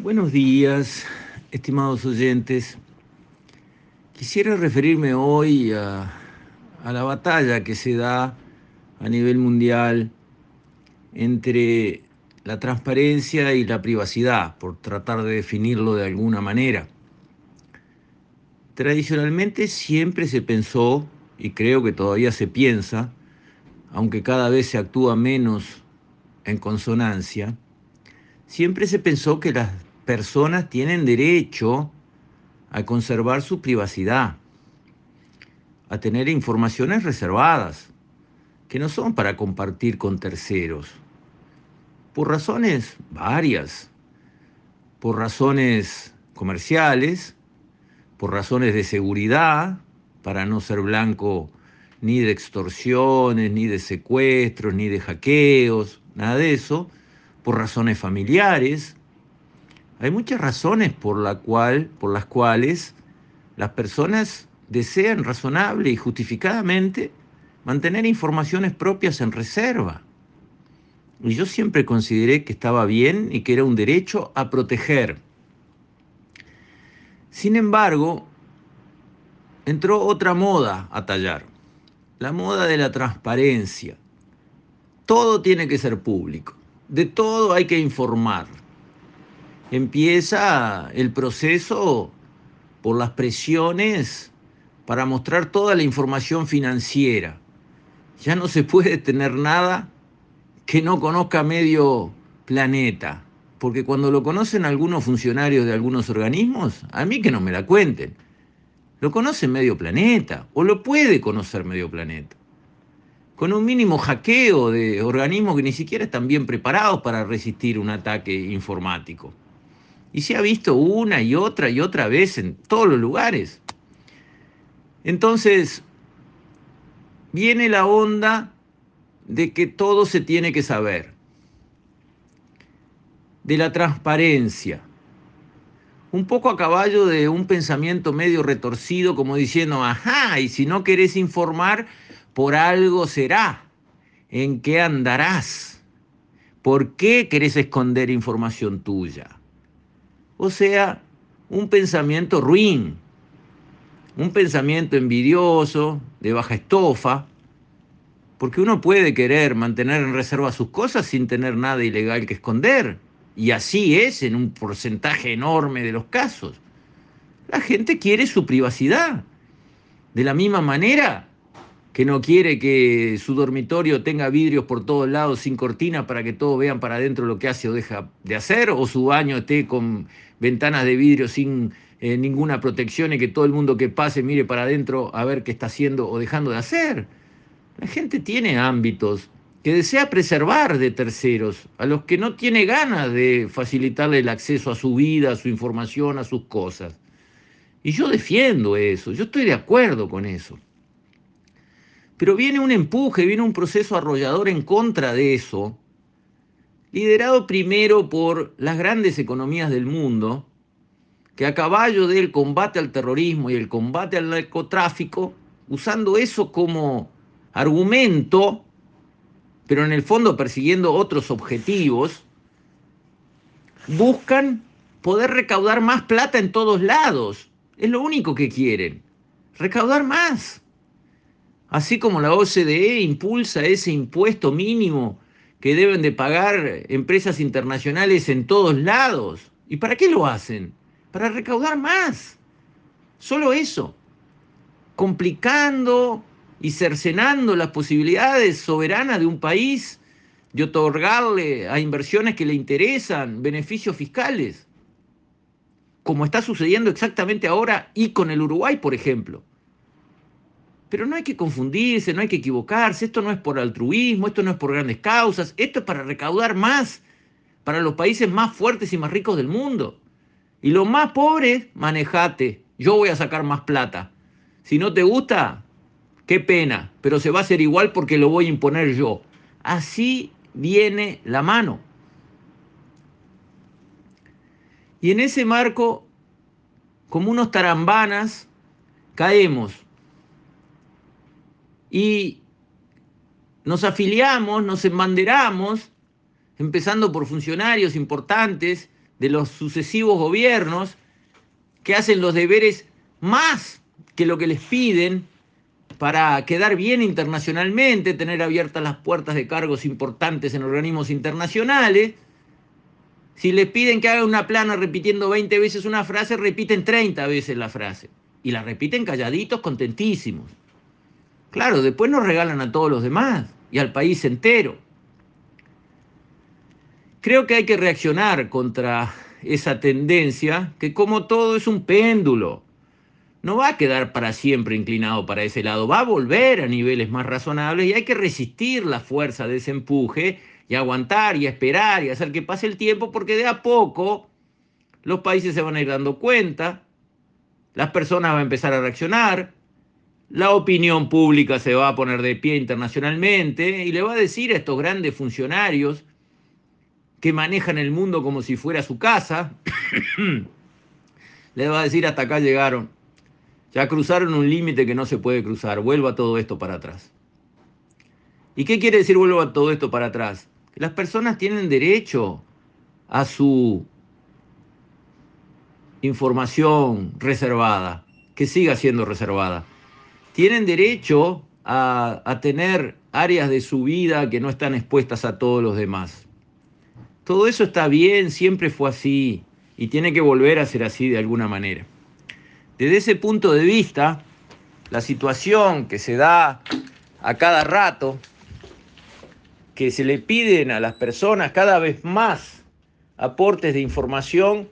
Buenos días, estimados oyentes. Quisiera referirme hoy a, la batalla que se da a nivel mundial entre la transparencia y la privacidad, por tratar de definirlo de alguna manera. Tradicionalmente siempre se pensó, y creo que todavía se piensa, aunque cada vez se actúa menos en consonancia, siempre se pensó que las personas tienen derecho a conservar su privacidad, a tener informaciones reservadas, que no son para compartir con terceros, por razones varias, por razones comerciales, por razones de seguridad, para no ser blanco ni de extorsiones, ni de secuestros, ni de hackeos, nada de eso, por razones familiares, hay muchas razones por, la cual, por las cuales las personas desean razonable y justificadamente mantener informaciones propias en reserva. Y yo siempre consideré que estaba bien y que era un derecho a proteger. Sin embargo, entró otra moda a tallar, la moda de la transparencia. Todo tiene que ser público, de todo hay que informar empieza el proceso por las presiones para mostrar toda la información financiera. Ya no se puede tener nada que no conozca medio planeta, porque cuando lo conocen algunos funcionarios de algunos organismos, a mí que no me la cuenten. Lo conoce medio planeta, o lo puede conocer medio planeta. Con un mínimo hackeo de organismos que ni siquiera están bien preparados para resistir un ataque informático. Y se ha visto una y otra y otra vez en todos los lugares. Entonces, viene la onda de que todo se tiene que saber, de la transparencia, un poco a caballo de un pensamiento medio retorcido como diciendo, ajá, y si no querés informar, por algo será, en qué andarás, por qué querés esconder información tuya. O sea, un pensamiento ruin, un pensamiento envidioso, de baja estofa, porque uno puede querer mantener en reserva sus cosas sin tener nada ilegal que esconder. Y así es en un porcentaje enorme de los casos. La gente quiere su privacidad. De la misma manera que no quiere que su dormitorio tenga vidrios por todos lados sin cortina para que todos vean para adentro lo que hace o deja de hacer, o su baño esté con ventanas de vidrio sin eh, ninguna protección y que todo el mundo que pase mire para adentro a ver qué está haciendo o dejando de hacer. La gente tiene ámbitos que desea preservar de terceros, a los que no tiene ganas de facilitarle el acceso a su vida, a su información, a sus cosas. Y yo defiendo eso, yo estoy de acuerdo con eso. Pero viene un empuje, viene un proceso arrollador en contra de eso, liderado primero por las grandes economías del mundo, que a caballo del combate al terrorismo y el combate al narcotráfico, usando eso como argumento, pero en el fondo persiguiendo otros objetivos, buscan poder recaudar más plata en todos lados. Es lo único que quieren, recaudar más. Así como la OCDE impulsa ese impuesto mínimo que deben de pagar empresas internacionales en todos lados. ¿Y para qué lo hacen? Para recaudar más. Solo eso. Complicando y cercenando las posibilidades soberanas de un país de otorgarle a inversiones que le interesan beneficios fiscales, como está sucediendo exactamente ahora y con el Uruguay, por ejemplo. Pero no hay que confundirse, no hay que equivocarse, esto no es por altruismo, esto no es por grandes causas, esto es para recaudar más para los países más fuertes y más ricos del mundo. Y los más pobres, manejate, yo voy a sacar más plata. Si no te gusta, qué pena, pero se va a hacer igual porque lo voy a imponer yo. Así viene la mano. Y en ese marco, como unos tarambanas, caemos y nos afiliamos, nos embanderamos, empezando por funcionarios importantes de los sucesivos gobiernos que hacen los deberes más que lo que les piden para quedar bien internacionalmente, tener abiertas las puertas de cargos importantes en organismos internacionales. Si les piden que hagan una plana repitiendo 20 veces una frase, repiten 30 veces la frase. Y la repiten calladitos, contentísimos. Claro, después nos regalan a todos los demás y al país entero. Creo que hay que reaccionar contra esa tendencia que como todo es un péndulo. No va a quedar para siempre inclinado para ese lado, va a volver a niveles más razonables y hay que resistir la fuerza de ese empuje y aguantar y esperar y hacer que pase el tiempo porque de a poco los países se van a ir dando cuenta, las personas van a empezar a reaccionar, la opinión pública se va a poner de pie internacionalmente y le va a decir a estos grandes funcionarios que manejan el mundo como si fuera su casa, le va a decir hasta acá llegaron, ya cruzaron un límite que no se puede cruzar, vuelva todo esto para atrás. ¿Y qué quiere decir vuelva todo esto para atrás? Que las personas tienen derecho a su información reservada, que siga siendo reservada tienen derecho a, tener áreas de su vida que no están expuestas a todos los demás. Todo eso está bien, siempre fue así y tiene que volver a ser así de alguna manera. Desde ese punto de vista, la situación que se da a cada rato, que se le piden a las personas cada vez más aportes de información,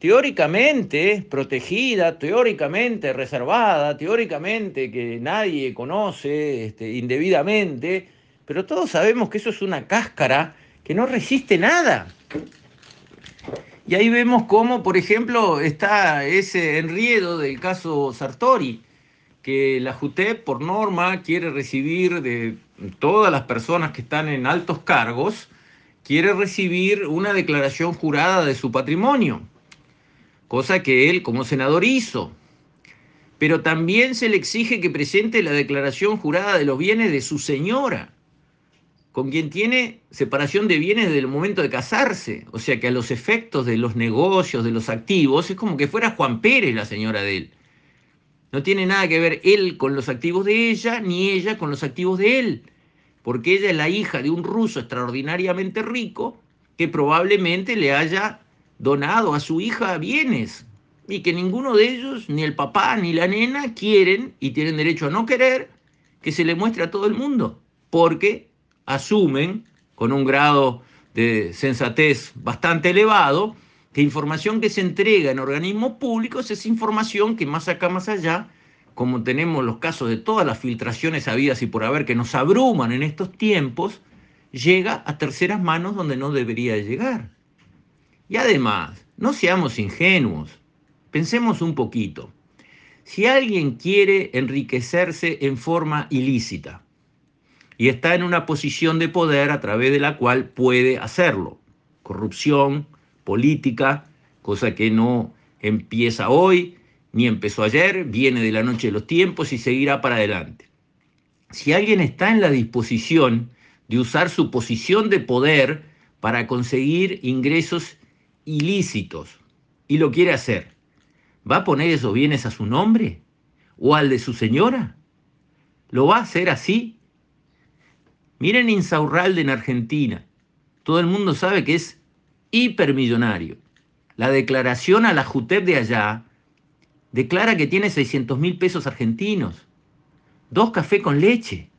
teóricamente protegida, teóricamente reservada, teóricamente que nadie conoce este, indebidamente, pero todos sabemos que eso es una cáscara que no resiste nada. Y ahí vemos cómo, por ejemplo, está ese enriedo del caso Sartori, que la JUTEP por norma quiere recibir de todas las personas que están en altos cargos, quiere recibir una declaración jurada de su patrimonio cosa que él como senador hizo. Pero también se le exige que presente la declaración jurada de los bienes de su señora, con quien tiene separación de bienes desde el momento de casarse. O sea que a los efectos de los negocios, de los activos, es como que fuera Juan Pérez la señora de él. No tiene nada que ver él con los activos de ella, ni ella con los activos de él, porque ella es la hija de un ruso extraordinariamente rico que probablemente le haya donado a su hija bienes y que ninguno de ellos, ni el papá ni la nena, quieren y tienen derecho a no querer que se le muestre a todo el mundo, porque asumen con un grado de sensatez bastante elevado que información que se entrega en organismos públicos es información que más acá, más allá, como tenemos los casos de todas las filtraciones habidas y por haber que nos abruman en estos tiempos, llega a terceras manos donde no debería llegar. Y además, no seamos ingenuos, pensemos un poquito. Si alguien quiere enriquecerse en forma ilícita y está en una posición de poder a través de la cual puede hacerlo, corrupción, política, cosa que no empieza hoy ni empezó ayer, viene de la noche de los tiempos y seguirá para adelante. Si alguien está en la disposición de usar su posición de poder para conseguir ingresos ilícitos y lo quiere hacer, ¿va a poner esos bienes a su nombre o al de su señora? ¿Lo va a hacer así? Miren Insaurralde en Argentina. Todo el mundo sabe que es hipermillonario. La declaración a la JUTEP de allá declara que tiene 600 mil pesos argentinos, dos cafés con leche,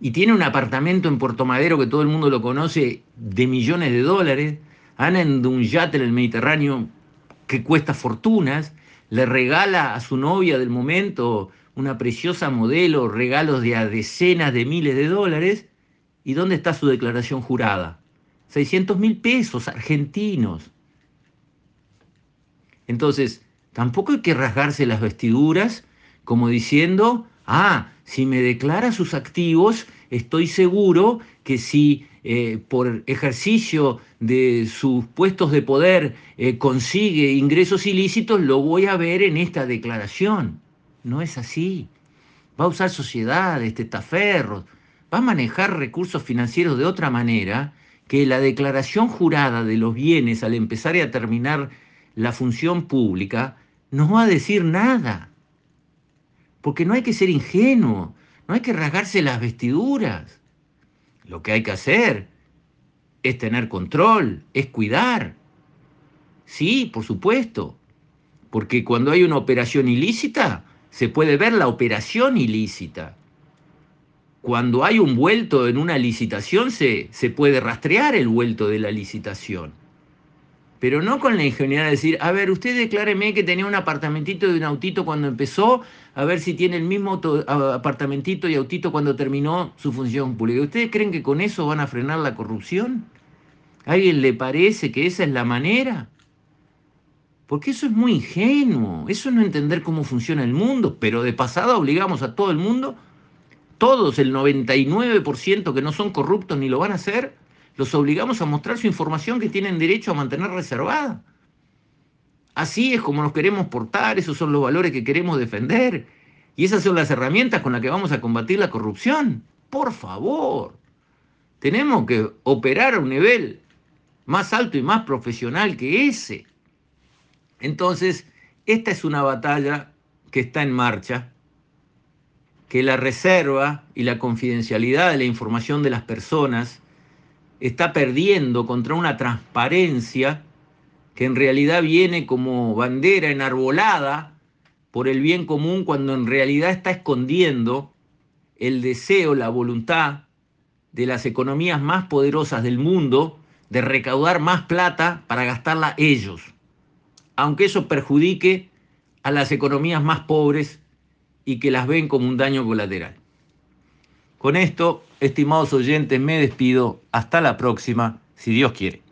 y tiene un apartamento en Puerto Madero que todo el mundo lo conoce de millones de dólares, anda en un yate en el Mediterráneo que cuesta fortunas, le regala a su novia del momento una preciosa modelo, regalos de a decenas de miles de dólares, ¿y dónde está su declaración jurada? 600 mil pesos argentinos. Entonces, tampoco hay que rasgarse las vestiduras como diciendo, ah, si me declara sus activos, estoy seguro que si eh, por ejercicio de sus puestos de poder eh, consigue ingresos ilícitos, lo voy a ver en esta declaración. No es así. Va a usar sociedades, testaferros, va a manejar recursos financieros de otra manera que la declaración jurada de los bienes al empezar y a terminar la función pública no va a decir nada. Porque no hay que ser ingenuo, no hay que rasgarse las vestiduras. Lo que hay que hacer es tener control, es cuidar. Sí, por supuesto, porque cuando hay una operación ilícita, se puede ver la operación ilícita. Cuando hay un vuelto en una licitación, se, se puede rastrear el vuelto de la licitación. Pero no con la ingenuidad de decir, a ver, usted decláreme que tenía un apartamentito y un autito cuando empezó, a ver si tiene el mismo apartamentito y autito cuando terminó su función pública. ¿Ustedes creen que con eso van a frenar la corrupción? ¿A alguien le parece que esa es la manera? Porque eso es muy ingenuo, eso no entender cómo funciona el mundo, pero de pasada obligamos a todo el mundo, todos, el 99% que no son corruptos ni lo van a hacer, los obligamos a mostrar su información que tienen derecho a mantener reservada. Así es como nos queremos portar, esos son los valores que queremos defender y esas son las herramientas con las que vamos a combatir la corrupción. Por favor, tenemos que operar a un nivel más alto y más profesional que ese. Entonces, esta es una batalla que está en marcha, que la reserva y la confidencialidad de la información de las personas está perdiendo contra una transparencia que en realidad viene como bandera enarbolada por el bien común cuando en realidad está escondiendo el deseo, la voluntad de las economías más poderosas del mundo de recaudar más plata para gastarla ellos aunque eso perjudique a las economías más pobres y que las ven como un daño colateral. Con esto, estimados oyentes, me despido. Hasta la próxima, si Dios quiere.